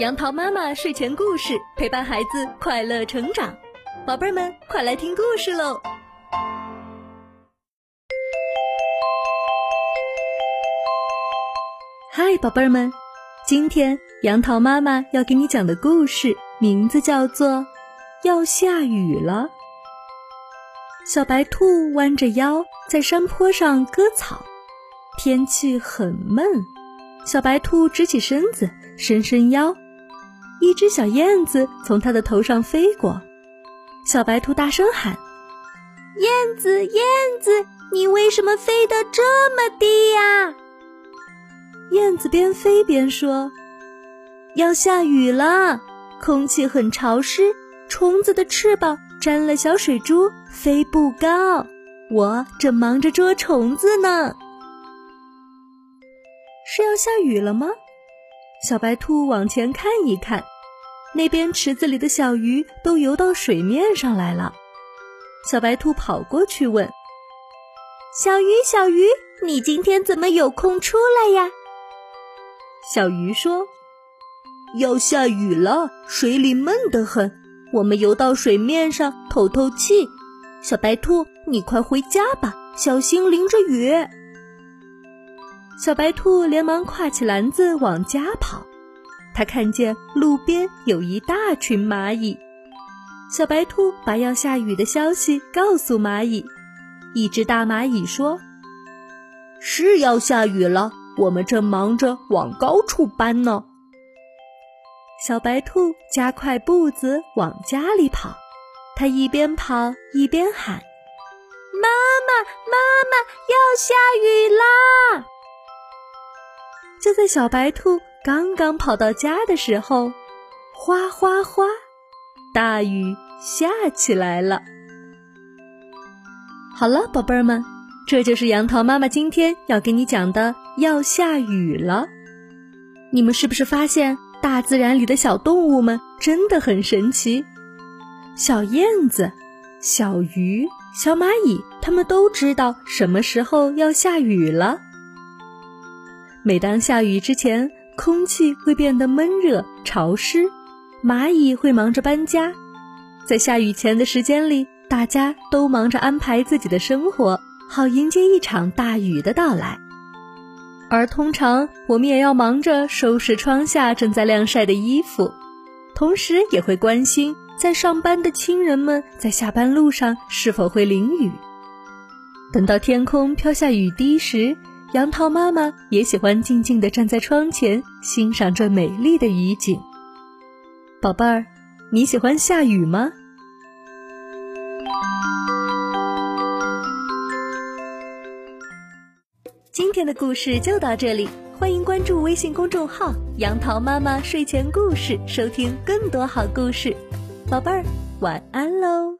杨桃妈妈睡前故事陪伴孩子快乐成长，宝贝儿们快来听故事喽！嗨，宝贝儿们，今天杨桃妈妈要给你讲的故事名字叫做《要下雨了》。小白兔弯着腰在山坡上割草，天气很闷，小白兔直起身子，伸伸腰。一只小燕子从它的头上飞过，小白兔大声喊：“燕子，燕子，你为什么飞得这么低呀？”燕子边飞边说：“要下雨了，空气很潮湿，虫子的翅膀沾了小水珠，飞不高。我正忙着捉虫子呢。”是要下雨了吗？小白兔往前看一看，那边池子里的小鱼都游到水面上来了。小白兔跑过去问：“小鱼，小鱼，你今天怎么有空出来呀？”小鱼说：“要下雨了，水里闷得很，我们游到水面上透透气。小白兔，你快回家吧，小心淋着雨。”小白兔连忙挎起篮子往家跑，它看见路边有一大群蚂蚁。小白兔把要下雨的消息告诉蚂蚁。一只大蚂蚁说：“是要下雨了，我们正忙着往高处搬呢。”小白兔加快步子往家里跑，它一边跑一边喊：“妈妈，妈妈，要下雨啦！”就在小白兔刚刚跑到家的时候，哗哗哗，大雨下起来了。好了，宝贝儿们，这就是杨桃妈妈今天要给你讲的要下雨了。你们是不是发现大自然里的小动物们真的很神奇？小燕子、小鱼、小蚂蚁，它们都知道什么时候要下雨了。每当下雨之前，空气会变得闷热潮湿，蚂蚁会忙着搬家。在下雨前的时间里，大家都忙着安排自己的生活，好迎接一场大雨的到来。而通常，我们也要忙着收拾窗下正在晾晒的衣服，同时也会关心在上班的亲人们在下班路上是否会淋雨。等到天空飘下雨滴时，杨桃妈妈也喜欢静静地站在窗前，欣赏这美丽的雨景。宝贝儿，你喜欢下雨吗？今天的故事就到这里，欢迎关注微信公众号“杨桃妈妈睡前故事”，收听更多好故事。宝贝儿，晚安喽！